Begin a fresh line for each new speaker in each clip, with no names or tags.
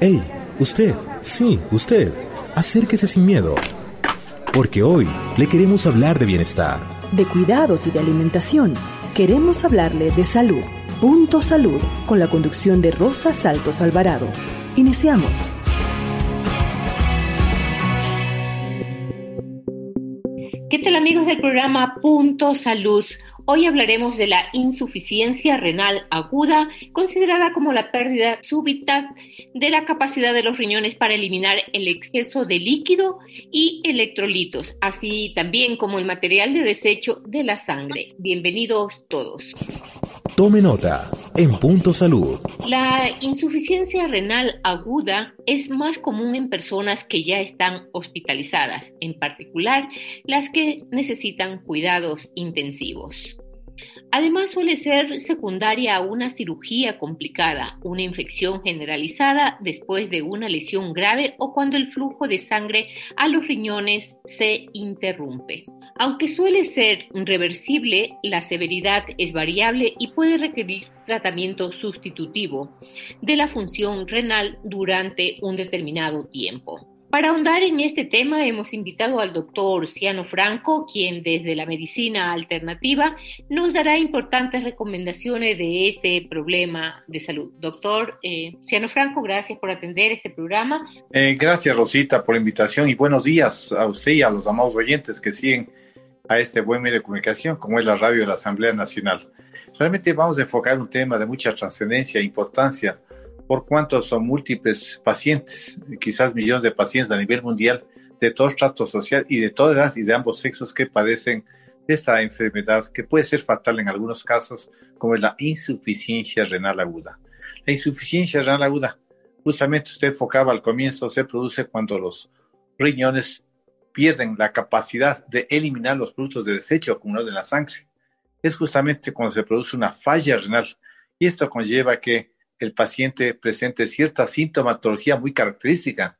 ¡Ey! Usted, sí, usted, acérquese sin miedo. Porque hoy le queremos hablar de bienestar.
De cuidados y de alimentación. Queremos hablarle de salud. Punto Salud, con la conducción de Rosa Saltos Alvarado. Iniciamos.
¿Qué tal amigos del programa Punto Salud? Hoy hablaremos de la insuficiencia renal aguda, considerada como la pérdida súbita de la capacidad de los riñones para eliminar el exceso de líquido y electrolitos, así también como el material de desecho de la sangre. Bienvenidos todos.
Tome nota en Punto Salud.
La insuficiencia renal aguda es más común en personas que ya están hospitalizadas, en particular las que necesitan cuidados intensivos. Además suele ser secundaria a una cirugía complicada, una infección generalizada después de una lesión grave o cuando el flujo de sangre a los riñones se interrumpe. Aunque suele ser reversible, la severidad es variable y puede requerir tratamiento sustitutivo de la función renal durante un determinado tiempo. Para ahondar en este tema hemos invitado al doctor Ciano Franco, quien desde la medicina alternativa nos dará importantes recomendaciones de este problema de salud. Doctor eh, Ciano Franco, gracias por atender este programa.
Eh, gracias Rosita por la invitación y buenos días a usted y a los amados oyentes que siguen a este buen medio de comunicación como es la radio de la Asamblea Nacional. Realmente vamos a enfocar un tema de mucha trascendencia e importancia por cuanto son múltiples pacientes, quizás millones de pacientes a nivel mundial de todo trato social y de todas y de ambos sexos que padecen de esta enfermedad que puede ser fatal en algunos casos, como es la insuficiencia renal aguda. La insuficiencia renal aguda, justamente usted enfocaba al comienzo, se produce cuando los riñones pierden la capacidad de eliminar los productos de desecho acumulados en la sangre. Es justamente cuando se produce una falla renal y esto conlleva que el paciente presente cierta sintomatología muy característica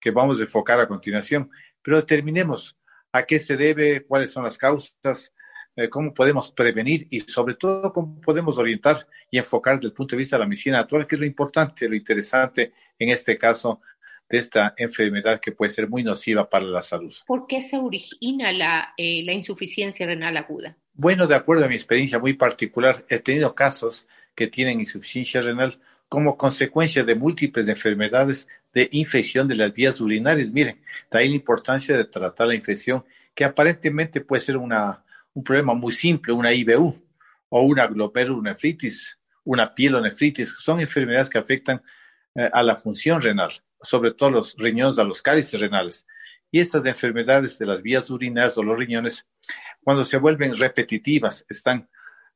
que vamos a enfocar a continuación. Pero determinemos a qué se debe, cuáles son las causas, eh, cómo podemos prevenir y sobre todo cómo podemos orientar y enfocar desde el punto de vista de la medicina actual, que es lo importante, lo interesante en este caso de esta enfermedad que puede ser muy nociva para la salud.
¿Por qué se origina la, eh, la insuficiencia renal aguda?
Bueno, de acuerdo a mi experiencia muy particular, he tenido casos que tienen insuficiencia renal como consecuencia de múltiples enfermedades de infección de las vías urinarias. Miren, de ahí la importancia de tratar la infección, que aparentemente puede ser una, un problema muy simple, una IBU o una glomerulonefritis, una pielonefritis, son enfermedades que afectan eh, a la función renal, sobre todo los riñones, a los cálices renales. Y estas enfermedades de las vías urinarias o los riñones, cuando se vuelven repetitivas, están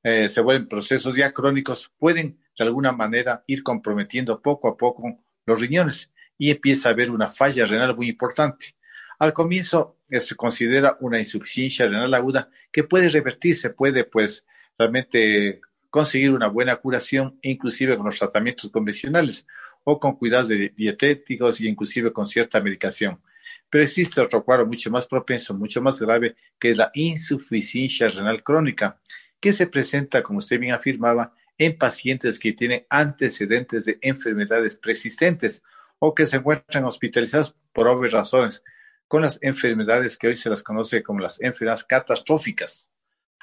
eh, se vuelven procesos ya crónicos, pueden de alguna manera ir comprometiendo poco a poco los riñones y empieza a haber una falla renal muy importante. Al comienzo eh, se considera una insuficiencia renal aguda que puede revertirse, puede pues realmente conseguir una buena curación, inclusive con los tratamientos convencionales o con cuidados dietéticos y inclusive con cierta medicación. Pero existe otro cuadro mucho más propenso, mucho más grave, que es la insuficiencia renal crónica, que se presenta, como usted bien afirmaba, en pacientes que tienen antecedentes de enfermedades persistentes o que se encuentran hospitalizados por obvias razones, con las enfermedades que hoy se las conoce como las enfermedades catastróficas,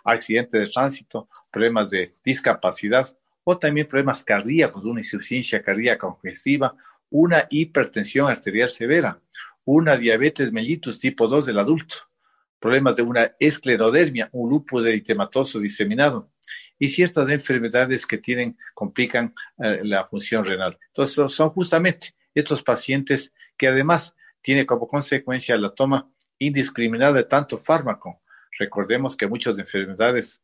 accidentes de tránsito, problemas de discapacidad o también problemas cardíacos, una insuficiencia cardíaca congestiva, una hipertensión arterial severa, una diabetes mellitus tipo 2 del adulto, problemas de una esclerodermia, un lupus eritematoso diseminado y ciertas enfermedades que tienen, complican eh, la función renal. Entonces, son justamente estos pacientes que además tienen como consecuencia la toma indiscriminada de tanto fármaco. Recordemos que muchas enfermedades,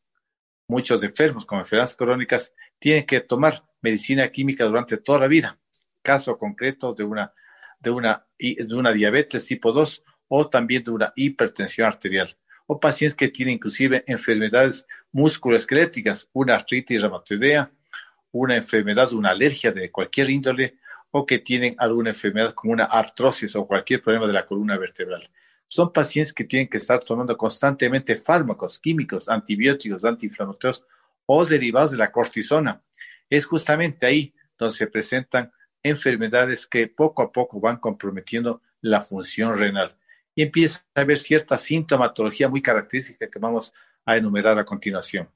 muchos enfermos con enfermedades crónicas tienen que tomar medicina química durante toda la vida caso concreto de una, de una, de una diabetes tipo 2 o también de una hipertensión arterial o pacientes que tienen inclusive enfermedades musculoesqueléticas, una artritis reumatoidea, una enfermedad, una alergia de cualquier índole o que tienen alguna enfermedad como una artrosis o cualquier problema de la columna vertebral. Son pacientes que tienen que estar tomando constantemente fármacos químicos, antibióticos, antiinflamatorios o derivados de la cortisona. Es justamente ahí donde se presentan enfermedades que poco a poco van comprometiendo la función renal y empieza a haber cierta sintomatología muy característica que vamos a enumerar a continuación.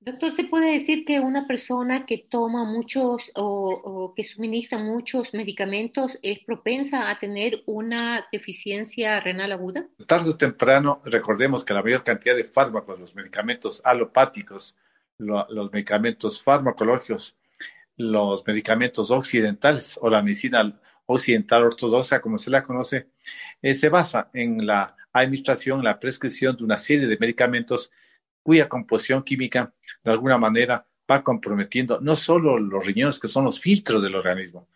Doctor, ¿se puede decir que una persona que toma muchos o, que suministra muchos medicamentos es propensa a tener una deficiencia renal aguda?
Tarde o temprano, recordemos que la mayor cantidad de fármacos, los medicamentos alopáticos, los medicamentos farmacológicos, los medicamentos occidentales o la medicina occidental ortodoxa, como se la conoce, eh, se basa en la administración, la prescripción de una serie de medicamentos cuya composición química de alguna manera va comprometiendo no solo los riñones, que son los filtros del organismo,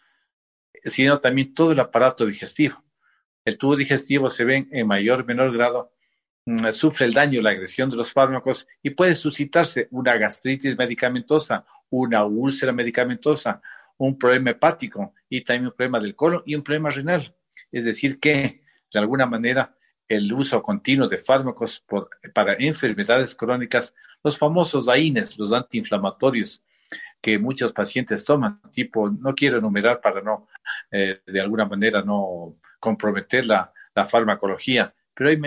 sino también todo el aparato digestivo. El tubo digestivo se ve en mayor o menor grado, mm, sufre el daño, la agresión de los fármacos y puede suscitarse una gastritis medicamentosa, una úlcera medicamentosa, un problema hepático y también un problema del colon y un problema renal. Es decir, que de alguna manera el uso continuo de fármacos para enfermedades crónicas, los famosos AINES, los antiinflamatorios que muchos pacientes toman, tipo, no quiero enumerar para no, eh, de alguna manera, no comprometer la, farmacología, pero hay,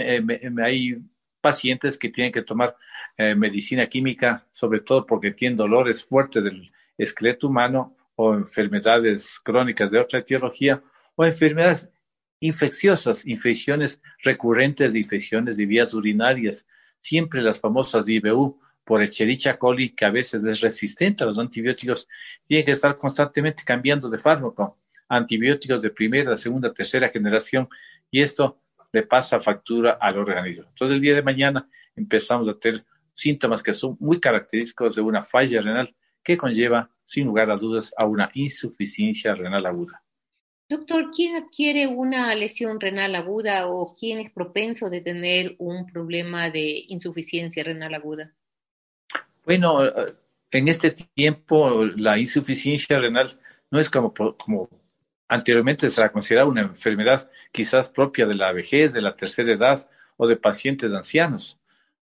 hay, pacientes que tienen que tomar eh, medicina química, sobre todo porque tienen dolores fuertes del esqueleto humano o enfermedades crónicas de otra etiología o enfermedades infecciosas, infecciones recurrentes de infecciones de vías urinarias, siempre las famosas IBU por Echerichia coli, que a veces es resistente a los antibióticos, tiene que estar constantemente cambiando de fármaco, antibióticos de primera, segunda, tercera generación, y esto le pasa factura al organismo. Entonces el día de mañana empezamos a tener síntomas que son muy característicos de una falla renal que conlleva sin lugar a dudas, a una insuficiencia renal aguda.
Doctor, ¿quién adquiere una lesión renal aguda o quién es propenso de tener un problema de insuficiencia renal aguda?
Bueno, en este tiempo la insuficiencia renal no es como, como anteriormente se la consideraba una enfermedad quizás propia de la vejez, de la tercera edad o de pacientes ancianos.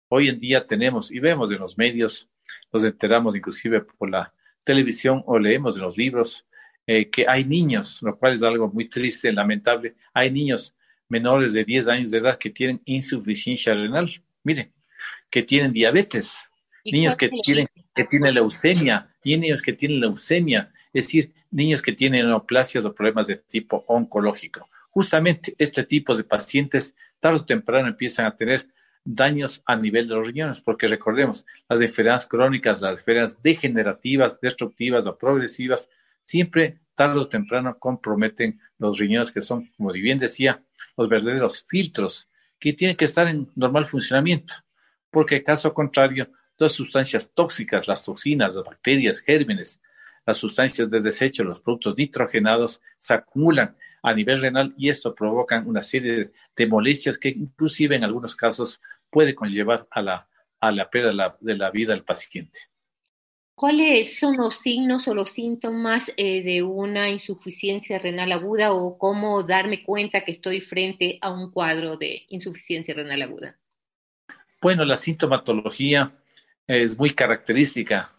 Hoy en día tenemos y vemos en los medios, nos enteramos inclusive por la televisión o leemos en los libros eh, que hay niños, lo cual es algo muy triste, lamentable, hay niños menores de 10 años de edad que tienen insuficiencia renal, miren, que tienen diabetes, niños que tienen, que tienen leucemia, y niños que tienen leucemia, es decir, niños que tienen neoplasias o problemas de tipo oncológico. Justamente este tipo de pacientes tarde o temprano empiezan a tener daños a nivel de los riñones, porque recordemos, las enfermedades crónicas, las enfermedades degenerativas, destructivas o progresivas, siempre tarde o temprano comprometen los riñones, que son, como bien decía, los verdaderos filtros que tienen que estar en normal funcionamiento, porque caso contrario, todas sustancias tóxicas, las toxinas, las bacterias, gérmenes, las sustancias de desecho, los productos nitrogenados, se acumulan a nivel renal y esto provoca una serie de molestias que inclusive en algunos casos puede conllevar a la, a la pérdida de la, vida del paciente.
¿Cuáles son los signos o los síntomas eh, de una insuficiencia renal aguda o cómo darme cuenta que estoy frente a un cuadro de insuficiencia renal aguda?
Bueno, la sintomatología es muy característica,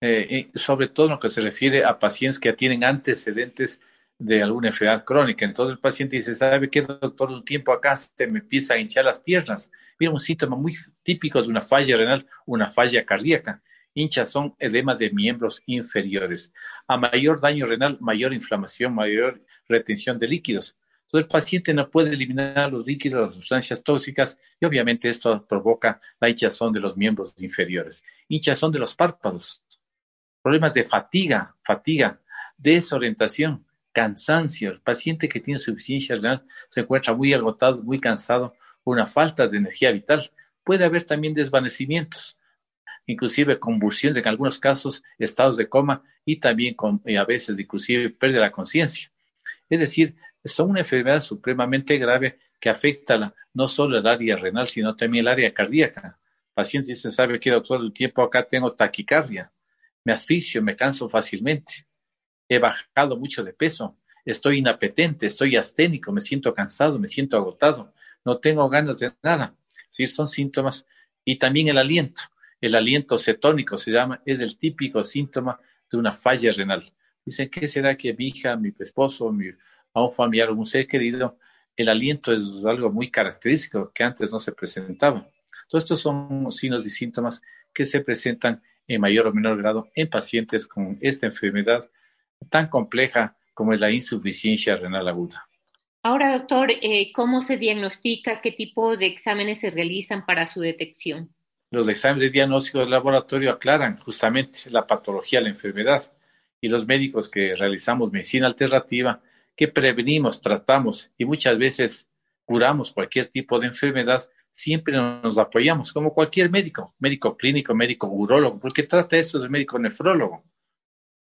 eh, sobre todo en lo que se refiere a pacientes que tienen antecedentes de alguna enfermedad crónica. Entonces el paciente dice, ¿sabe qué, doctor? Un tiempo acá se me empieza a hinchar las piernas. Mira, un síntoma muy típico de una falla renal, una falla cardíaca. Hinchazón, edemas de miembros inferiores. A mayor daño renal, mayor inflamación, mayor retención de líquidos. Entonces el paciente no puede eliminar los líquidos, las sustancias tóxicas y obviamente esto provoca la hinchazón de los miembros inferiores. Hinchazón de los párpados. Problemas de fatiga, fatiga, desorientación, cansancio. El paciente que tiene suficiencia renal se encuentra muy agotado, muy cansado, una falta de energía vital. Puede haber también desvanecimientos. inclusive convulsiones, en algunos casos estados de coma y también con, a veces inclusive pérdida de la conciencia. Es decir, son una enfermedad supremamente grave que afecta no solo el área renal, sino también el área cardíaca. Pacientes dicen, ¿sabe qué, doctor? El tiempo acá tengo taquicardia, me asfixio, me canso fácilmente, he bajado mucho de peso, estoy inapetente, estoy asténico, me siento cansado, me siento agotado, no tengo ganas de nada. Sí, son síntomas. Y también el aliento. El aliento cetónico se llama, es el típico síntoma de una falla renal. Dicen, ¿qué será que mi hija, mi esposo, mi, a un familiar, un ser querido, el aliento es algo muy característico que antes no se presentaba. Todos estos son signos y síntomas que se presentan en mayor o menor grado en pacientes con esta enfermedad tan compleja como es la insuficiencia renal aguda.
Ahora, doctor, eh, ¿cómo se diagnostica? ¿Qué tipo de exámenes se realizan para su detección?
Los exámenes de diagnóstico del laboratorio aclaran justamente la patología de la enfermedad y los médicos que realizamos medicina alternativa que prevenimos, tratamos y muchas veces curamos cualquier tipo de enfermedad, siempre nos apoyamos, como cualquier médico, médico clínico, médico urólogo, porque trata esto del médico nefrólogo,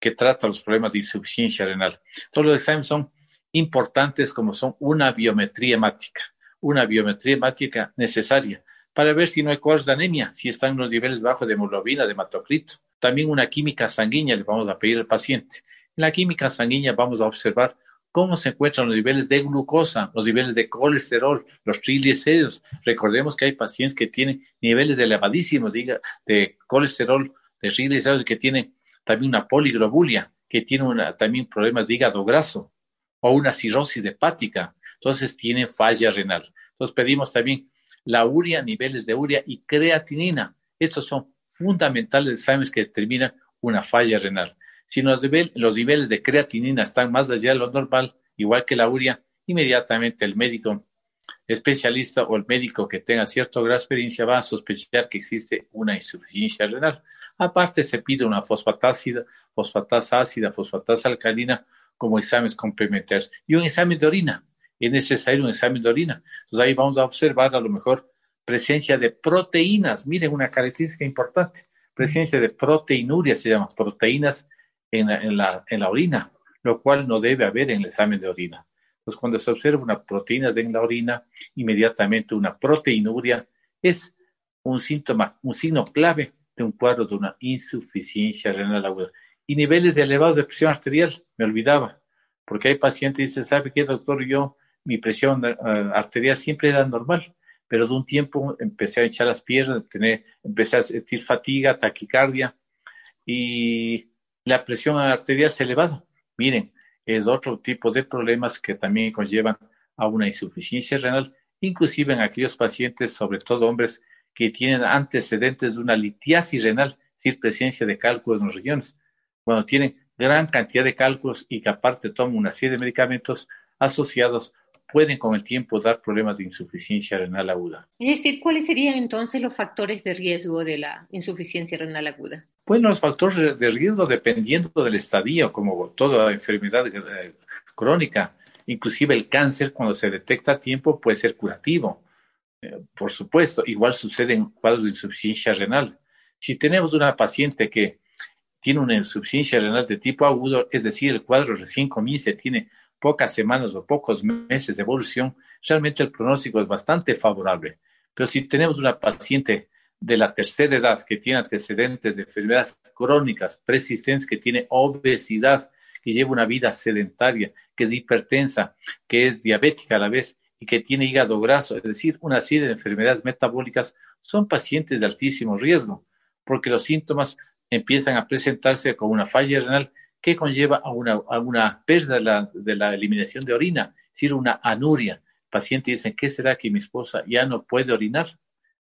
que trata los problemas de insuficiencia renal. Todos los exámenes son importantes como son una biometría hemática, una biometría hemática necesaria para ver si no hay cuadros de anemia, si están los niveles bajos de hemoglobina, de hematocrito. También una química sanguínea le vamos a pedir al paciente. En la química sanguínea vamos a observar cómo se encuentran los niveles de glucosa, los niveles de colesterol, los triglicéridos. Recordemos que hay pacientes que tienen niveles elevadísimos de, de colesterol, de triglicéridos, que tienen también una poliglobulia, que tienen también problemas de hígado graso o una cirrosis hepática. Entonces tienen falla renal. Entonces pedimos también la urea, niveles de urea y creatinina. Estos son fundamentales exámenes que determinan una falla renal. Si los, niveles de creatinina están más allá de lo normal, igual que la urea, inmediatamente el médico especialista o el médico que tenga cierto grado de experiencia va a sospechar que existe una insuficiencia renal. Aparte, se pide una fosfatasa fosfatasa ácida, fosfatasa alcalina como exámenes complementarios y un examen de orina. Es necesario un examen de orina. Entonces ahí vamos a observar a lo mejor presencia de proteínas. Miren una característica importante. Presencia de proteinuria se llama, proteínas en la, en, la, orina, lo cual no debe haber en el examen de orina. Entonces, cuando se observa una proteína en la orina, inmediatamente una proteinuria es un síntoma, un signo clave de un cuadro de una insuficiencia renal aguda. Y niveles elevados de presión arterial, me olvidaba, porque hay pacientes que dicen, ¿sabe qué, doctor? Yo, mi presión eh, arterial siempre era normal, pero de un tiempo empecé a echar las piernas, empecé a sentir fatiga, taquicardia, y la presión arterial se elevada. Miren, es otro tipo de problemas que también conllevan a una insuficiencia renal, inclusive en aquellos pacientes, sobre todo hombres, que tienen antecedentes de una litiasis renal, es decir, presencia de cálculos en los riñones. Cuando tienen gran cantidad de cálculos y que aparte toman una serie de medicamentos asociados, pueden con el tiempo dar problemas de insuficiencia renal aguda.
Es decir, ¿cuáles serían entonces los factores de riesgo de la insuficiencia renal aguda?
Bueno, los factores de riesgo dependiendo del estadio, como toda enfermedad eh, crónica, inclusive el cáncer cuando se detecta a tiempo puede ser curativo. Eh, por supuesto, igual sucede en cuadros de insuficiencia renal. Si tenemos una paciente que tiene una insuficiencia renal de tipo agudo, es decir, el cuadro recién comienza, tiene pocas semanas o pocos meses de evolución, realmente el pronóstico es bastante favorable. Pero si tenemos una paciente de la tercera edad que tiene antecedentes de enfermedades crónicas persistentes, que tiene obesidad, que lleva una vida sedentaria, que es hipertensa, que es diabética a la vez y que tiene hígado graso, es decir, una serie de enfermedades metabólicas, son pacientes de altísimo riesgo, porque los síntomas empiezan a presentarse con una falla renal que conlleva a una, a una pérdida de la, de la, eliminación de orina, es decir, una anuria. El paciente dice, ¿qué será que mi esposa ya no puede orinar?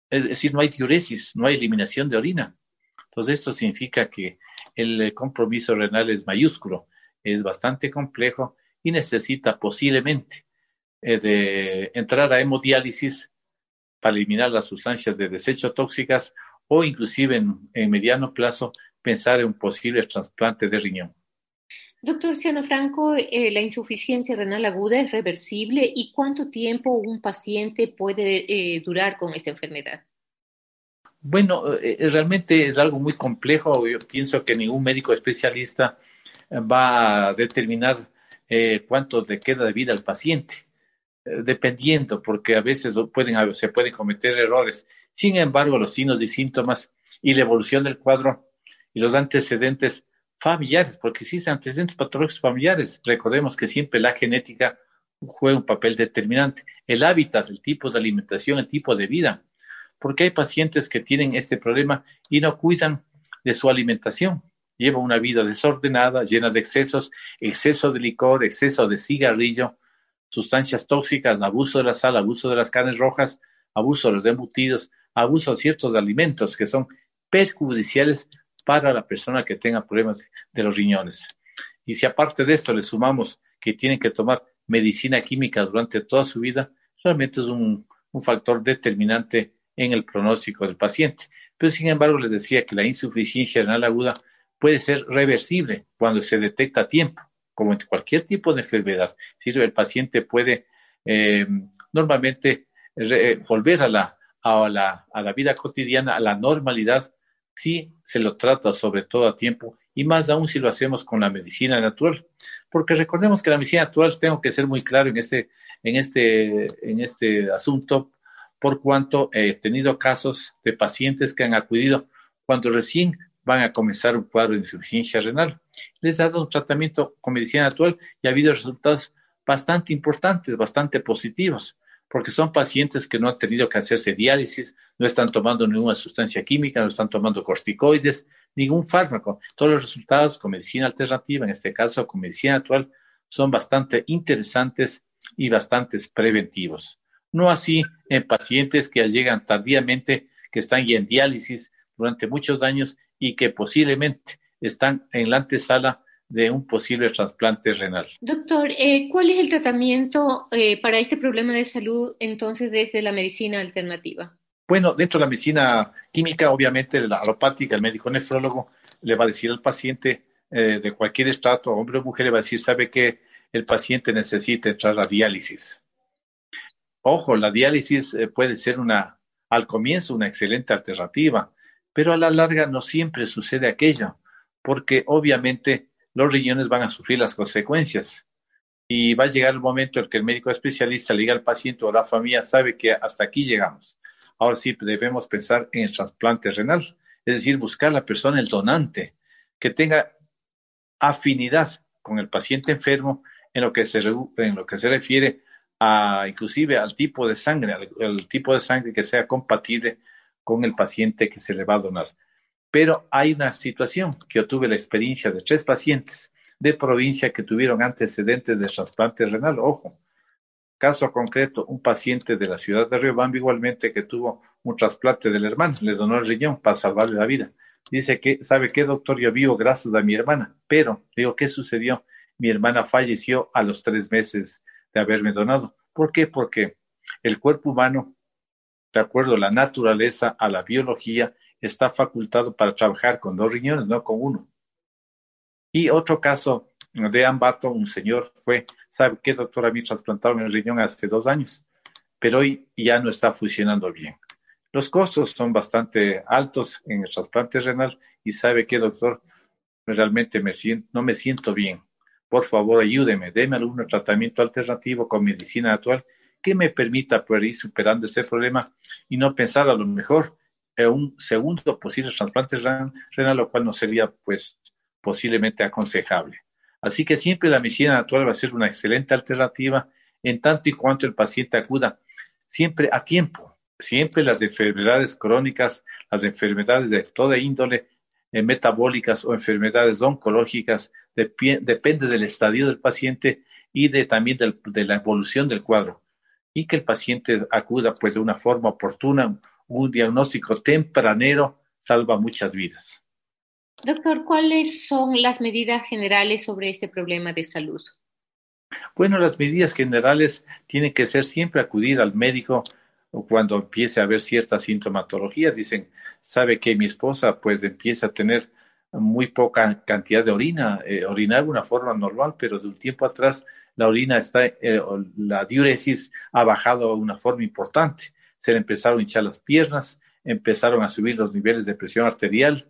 Es decir, no hay diuresis, no hay eliminación de orina. Entonces, esto significa que el compromiso renal es mayúsculo, es bastante complejo y necesita posiblemente eh, de entrar a hemodiálisis para eliminar las sustancias de desecho tóxicas o inclusive en, mediano plazo pensar en un posible trasplante de riñón.
Doctor Ciano Franco, eh, ¿la insuficiencia renal aguda es reversible y cuánto tiempo un paciente puede eh, durar con esta enfermedad?
Bueno, realmente es algo muy complejo. Yo pienso que ningún médico especialista va a determinar eh, cuánto le queda de vida al paciente, dependiendo, porque a veces pueden, se pueden cometer errores. Sin embargo, los signos y síntomas y la evolución del cuadro y los antecedentes familiares, porque existen antecedentes patológicos familiares. Recordemos que siempre la genética juega un papel determinante. El hábitat, el tipo de alimentación, el tipo de vida. Porque hay pacientes que tienen este problema y no cuidan de su alimentación. Llevan una vida desordenada, llena de excesos, exceso de licor, exceso de cigarrillo, sustancias tóxicas, abuso de la sal, abuso de las carnes rojas, abuso de los embutidos, abuso de ciertos alimentos que son perjudiciales para la persona que tenga problemas de los riñones. Y si aparte de esto le sumamos que tienen que tomar medicina química durante toda su vida, realmente es un, factor determinante en el pronóstico del paciente. Pero sin embargo, les decía que la insuficiencia renal aguda puede ser reversible cuando se detecta a tiempo, como en cualquier tipo de enfermedad. Si el paciente puede eh, normalmente volver a la, a, la, a la vida cotidiana, a la normalidad, si se lo trata sobre todo a tiempo y más aún si lo hacemos con la medicina natural. Porque recordemos que la medicina natural, tengo que ser muy claro en este, en este, en este asunto, por cuanto he tenido casos de pacientes que han acudido cuando recién van a comenzar un cuadro de insuficiencia renal. Les he dado un tratamiento con medicina natural y ha habido resultados bastante importantes, bastante positivos porque son pacientes que no han tenido que hacerse diálisis, no están tomando ninguna sustancia química, no están tomando corticoides, ningún fármaco. Todos los resultados con medicina alternativa, en este caso con medicina actual, son bastante interesantes y bastante preventivos. No así en pacientes que llegan tardíamente, que están ya en diálisis durante muchos años y que posiblemente están en la antesala de un posible trasplante renal.
Doctor, eh, ¿cuál es el tratamiento eh, para este problema de salud entonces desde la medicina alternativa?
Bueno, dentro de la medicina química, obviamente la alopática, el médico nefrólogo le va a decir al paciente eh, de cualquier estrato, hombre o mujer, le va a decir, sabe que el paciente necesita entrar a diálisis. Ojo, la diálisis puede ser una, al comienzo, una excelente alternativa, pero a la larga no siempre sucede aquello, porque obviamente los riñones van a sufrir las consecuencias. Y va a llegar el momento en que el médico especialista le diga al paciente o a la familia, sabe que hasta aquí llegamos. Ahora sí debemos pensar en el trasplante renal, es decir, buscar la persona, el donante, que tenga afinidad con el paciente enfermo en lo que se, refiere a, inclusive al tipo de sangre, al tipo de sangre que sea compatible con el paciente que se le va a donar. Pero hay una situación que yo tuve la experiencia de tres pacientes de provincia que tuvieron antecedentes de trasplante renal. Ojo, caso concreto, un paciente de la ciudad de Riobamba igualmente que tuvo un trasplante del hermano, les donó el riñón para salvarle la vida. Dice que, ¿sabe qué, doctor? Yo vivo gracias a mi hermana, pero digo, ¿qué sucedió? Mi hermana falleció a los tres meses de haberme donado. ¿Por qué? Porque el cuerpo humano, de acuerdo a la naturaleza, a la biología, está facultado para trabajar con dos riñones, no con uno. Y otro caso de Ambato, un señor fue, ¿sabe qué, doctor? A mí trasplantaron el riñón hace dos años, pero hoy ya no está funcionando bien. Los costos son bastante altos en el trasplante renal y ¿sabe qué, doctor? Realmente me siento, no me siento bien. Por favor, ayúdeme, déme algún tratamiento alternativo con medicina actual que me permita poder ir superando este problema y no pensar a lo mejor un segundo posible trasplante renal, lo cual no sería pues posiblemente aconsejable. Así que siempre la medicina natural va a ser una excelente alternativa en tanto y cuanto el paciente acuda siempre a tiempo. Siempre las enfermedades crónicas, las enfermedades de toda índole, eh, metabólicas o enfermedades oncológicas, depende del estadio del paciente y de, también de la evolución del cuadro. Y que el paciente acuda pues de una forma oportuna, un diagnóstico tempranero salva muchas vidas.
Doctor, ¿cuáles son las medidas generales sobre este problema de salud?
Bueno, las medidas generales tienen que ser siempre acudir al médico cuando empiece a haber cierta sintomatología. Dicen, sabe que mi esposa pues empieza a tener muy poca cantidad de orina, eh, orinar de una forma normal, pero de un tiempo atrás la orina está, eh, la diuresis ha bajado de una forma importante se le empezaron a hinchar las piernas, empezaron a subir los niveles de presión arterial,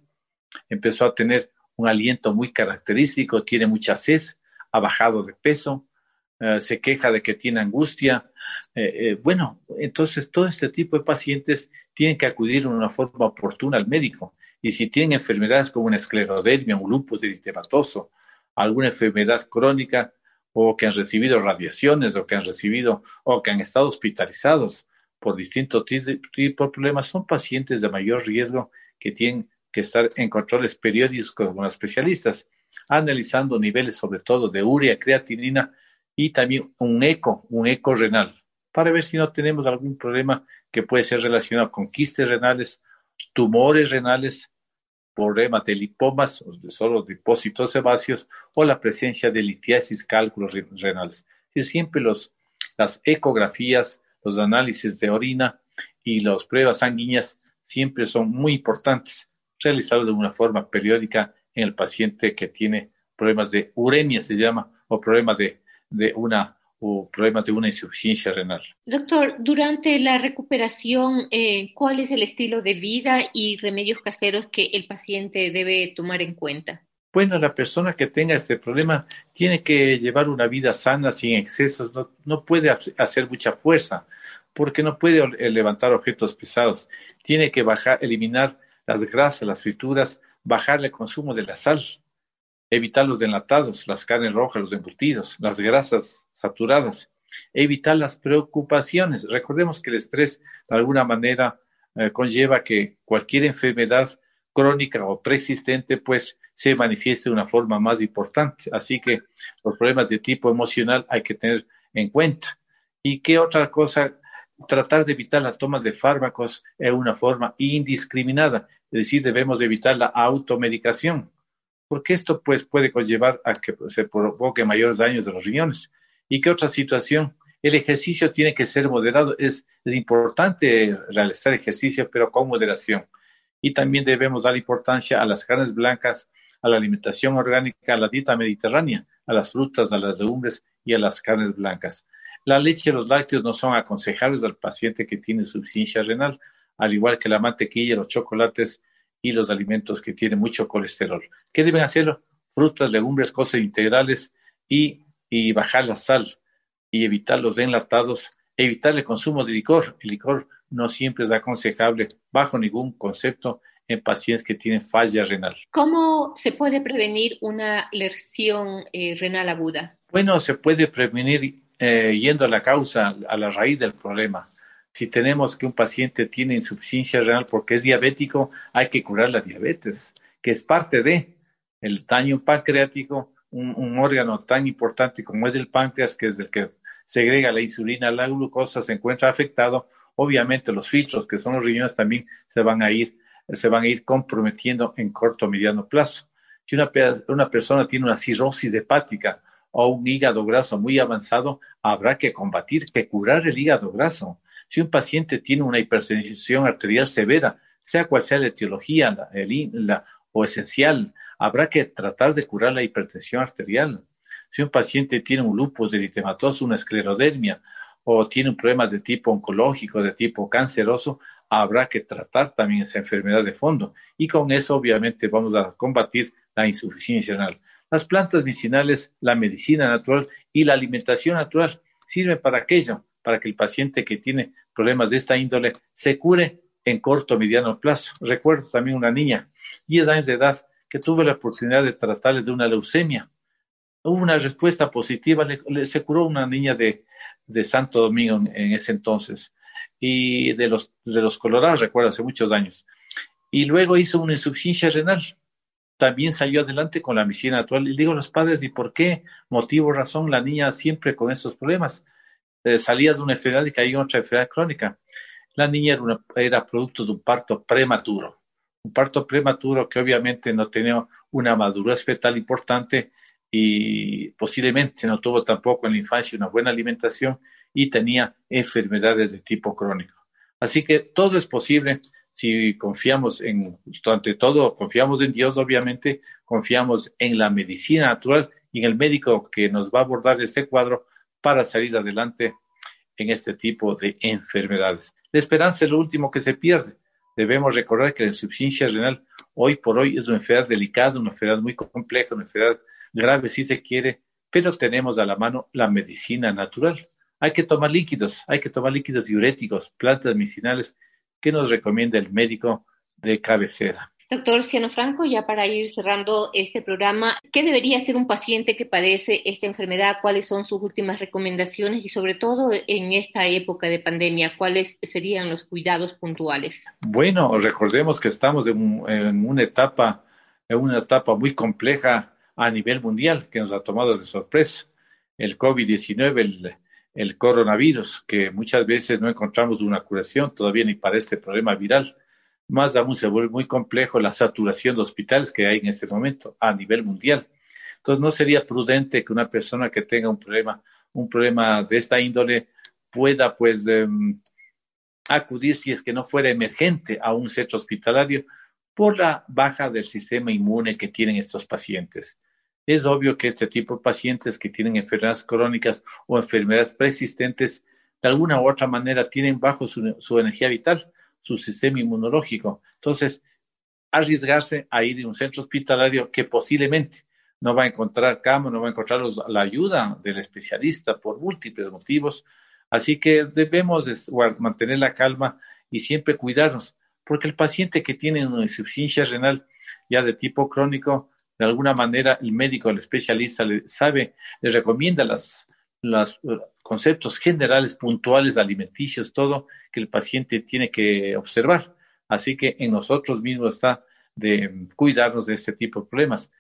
empezó a tener un aliento muy característico, tiene mucha sed, ha bajado de peso, eh, se queja de que tiene angustia. Eh, bueno, entonces todo este tipo de pacientes tienen que acudir de una forma oportuna al médico. Y si tienen enfermedades como una esclerodermia, un lupus eritematoso, alguna enfermedad crónica, o que han recibido radiaciones, o que han recibido, o que han estado hospitalizados por distintos tipos de problemas, son pacientes de mayor riesgo que tienen que estar en controles periódicos con los especialistas, analizando niveles sobre todo de urea, creatinina y también un eco, un eco renal, para ver si no tenemos algún problema que puede ser relacionado con quistes renales, tumores renales, problemas de lipomas, solo depósitos sebáceos, o la presencia de litiasis, cálculos renales. Y siempre los, las ecografías, los análisis de orina y las pruebas sanguíneas siempre son muy importantes realizado de una forma periódica en el paciente que tiene problemas de uremia, se llama, o problemas de, de una o problemas de una insuficiencia renal.
Doctor, durante la recuperación, eh, ¿cuál es el estilo de vida y remedios caseros que el paciente debe tomar en cuenta?
Bueno, la persona que tenga este problema tiene que llevar una vida sana, sin excesos, no, no puede hacer mucha fuerza, porque no puede levantar objetos pesados. Tiene que bajar, eliminar las grasas, las frituras, bajar el consumo de la sal, evitar los enlatados, las carnes rojas, los embutidos, las grasas saturadas, evitar las preocupaciones. Recordemos que el estrés de alguna manera eh, conlleva que cualquier enfermedad crónica o preexistente pues se manifieste de una forma más importante. Así que los problemas de tipo emocional hay que tener en cuenta. ¿Y qué otra cosa tratar de evitar las tomas de fármacos en una forma indiscriminada, es decir, debemos evitar la automedicación, porque esto pues puede conllevar a que se provoque mayores daños de los riñones. ¿Y qué otra situación? El ejercicio tiene que ser moderado. Es, importante realizar ejercicio, pero con moderación. Y también debemos dar importancia a las carnes blancas, a la alimentación orgánica, a la dieta mediterránea, a las frutas, a las legumbres y a las carnes blancas. La leche y los lácteos no son aconsejables al paciente que tiene insuficiencia renal, al igual que la mantequilla, los chocolates y los alimentos que tienen mucho colesterol. ¿Qué deben hacerlo? Frutas, legumbres, cosas integrales y, bajar la sal y evitar los enlatados, evitar el consumo de licor. El licor no siempre es aconsejable bajo ningún concepto en pacientes que tienen falla renal.
¿Cómo se puede prevenir una lesión eh, renal aguda?
Bueno, se puede prevenir eh, yendo a la causa, a la raíz del problema. Si tenemos que un paciente tiene insuficiencia renal porque es diabético, hay que curar la diabetes, que es parte de el daño pancreático, un, órgano tan importante como es el páncreas, que es el que segrega la insulina, la glucosa, se encuentra afectado. Obviamente los filtros, que son los riñones, también se van a ir, se van a ir comprometiendo en corto o mediano plazo. Si una, persona tiene una cirrosis hepática o un hígado graso muy avanzado, habrá que combatir, que curar el hígado graso. Si un paciente tiene una hipertensión arterial severa, sea cual sea la etiología la, o esencial, habrá que tratar de curar la hipertensión arterial. Si un paciente tiene un lupus eritematoso, una esclerodermia, o tiene un problema de tipo oncológico, de tipo canceroso, habrá que tratar también esa enfermedad de fondo. Y con eso, obviamente, vamos a combatir la insuficiencia renal. Las plantas medicinales, la medicina natural y la alimentación natural sirven para aquello, para que el paciente que tiene problemas de esta índole se cure en corto o mediano plazo. Recuerdo también una niña, 10 años de edad, que tuve la oportunidad de tratarle de una leucemia. Hubo una respuesta positiva, se curó una niña de, Santo Domingo en, ese entonces, y de los, de los colorados, recuerdo, hace muchos años. Y luego hizo una insuficiencia renal también salió adelante con la medicina actual. Y digo a los padres, ¿y por qué motivo, razón, la niña siempre con estos problemas? Eh, salía de una enfermedad y caía en otra enfermedad crónica. La niña era producto de un parto prematuro, un parto prematuro que obviamente no tenía una madurez fetal importante y posiblemente no tuvo tampoco en la infancia una buena alimentación y tenía enfermedades de tipo crónico. Así que todo es posible si confiamos en, ante todo, confiamos en Dios, obviamente, confiamos en la medicina natural y en el médico que nos va a abordar este cuadro para salir adelante en este tipo de enfermedades. La esperanza es lo último que se pierde. Debemos recordar que la insuficiencia renal hoy por hoy es una enfermedad delicada, una enfermedad muy compleja, una enfermedad grave si se quiere, pero tenemos a la mano la medicina natural. Hay que tomar líquidos, hay que tomar líquidos diuréticos, plantas medicinales que nos recomienda el médico de cabecera.
Doctor Ciano Franco, ya para ir cerrando este programa, ¿qué debería hacer un paciente que padece esta enfermedad? ¿Cuáles son sus últimas recomendaciones? Y sobre todo en esta época de pandemia, ¿cuáles serían los cuidados puntuales?
Bueno, recordemos que estamos en, una etapa, en una etapa muy compleja a nivel mundial que nos ha tomado de sorpresa. El COVID-19, el, el coronavirus, que muchas veces no encontramos una curación todavía ni para este problema viral más aún se vuelve muy complejo la saturación de hospitales que hay en este momento a nivel mundial. Entonces, no sería prudente que una persona que tenga un problema, un problema de esta índole pueda, pues, em, acudir, si es que no fuera emergente, a un centro hospitalario por la baja del sistema inmune que tienen estos pacientes. Es obvio que este tipo de pacientes que tienen enfermedades crónicas o enfermedades preexistentes, de alguna u otra manera tienen bajo su energía vital su sistema inmunológico. Entonces, arriesgarse a ir a un centro hospitalario que posiblemente no va a encontrar cama, no va a encontrar la ayuda del especialista por múltiples motivos. Así que debemos mantener la calma y siempre cuidarnos, porque el paciente que tiene una insuficiencia renal ya de tipo crónico, de alguna manera el médico, el especialista le sabe, le recomienda las los eh, conceptos generales, puntuales, alimenticios, todo que el paciente tiene que observar. Así que en nosotros mismos está de cuidarnos de este tipo de problemas.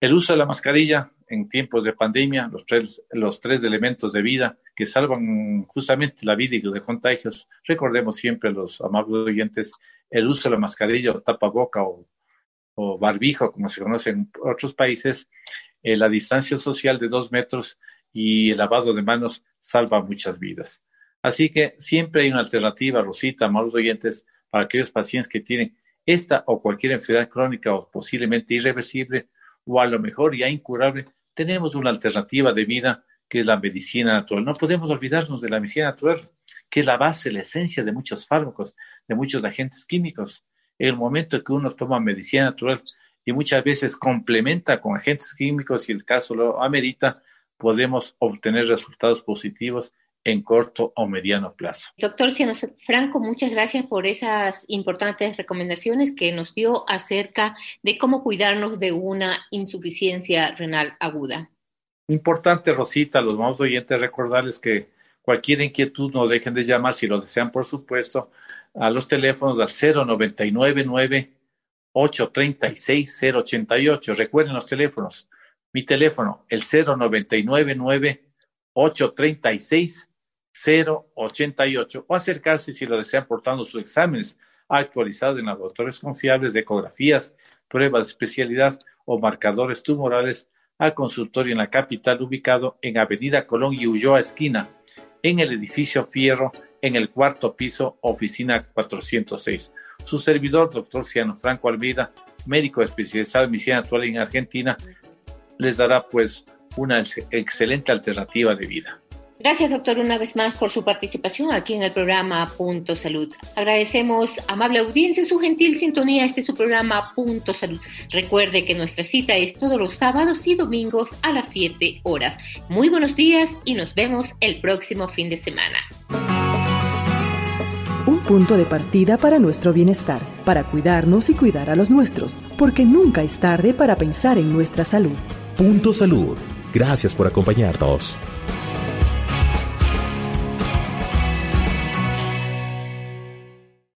El uso de la mascarilla en tiempos de pandemia, los tres, los elementos de vida que salvan justamente la vida y de contagios. Recordemos siempre a los amables oyentes el uso de la mascarilla o tapaboca o, o barbijo, como se conoce en otros países, eh, la distancia social de dos metros y el lavado de manos salva muchas vidas. Así que siempre hay una alternativa, Rosita, amados oyentes, para aquellos pacientes que tienen esta o cualquier enfermedad crónica o posiblemente irreversible o a lo mejor ya incurable, tenemos una alternativa de vida que es la medicina natural. No podemos olvidarnos de la medicina natural, que es la base, la esencia de muchos fármacos, de muchos agentes químicos. En el momento que uno toma medicina natural y muchas veces complementa con agentes químicos, y el caso lo amerita, podemos obtener resultados positivos en corto o mediano plazo.
Doctor Ciano Franco, muchas gracias por esas importantes recomendaciones que nos dio acerca de cómo cuidarnos de una insuficiencia renal aguda.
Importante, Rosita, los más oyentes, recordarles que cualquier inquietud no dejen de llamar, si lo desean, por supuesto, a los teléfonos al 0999 836 088. Recuerden los teléfonos mi teléfono, el 0999 836 088 o acercarse si lo desean portando sus exámenes actualizados en laboratorios confiables de ecografías, pruebas de especialidad o marcadores tumorales al consultorio en la capital ubicado en Avenida Colón y Ulloa esquina, en el edificio Fierro, en el cuarto piso, oficina 406. Su servidor, doctor Ciano Franco Almeida, médico especializado en actual en Argentina, les dará pues una excelente alternativa de vida.
Gracias, doctor, una vez más por su participación aquí en el programa Punto Salud. Agradecemos, amable audiencia, su gentil sintonía. Este es su programa Punto Salud. Recuerde que nuestra cita es todos los sábados y domingos a las 7 horas. Muy buenos días y nos vemos el próximo fin de semana.
Un punto de partida para nuestro bienestar, para cuidarnos y cuidar a los nuestros, porque nunca es tarde para pensar en nuestra salud.
Punto Salud. Gracias por acompañarnos.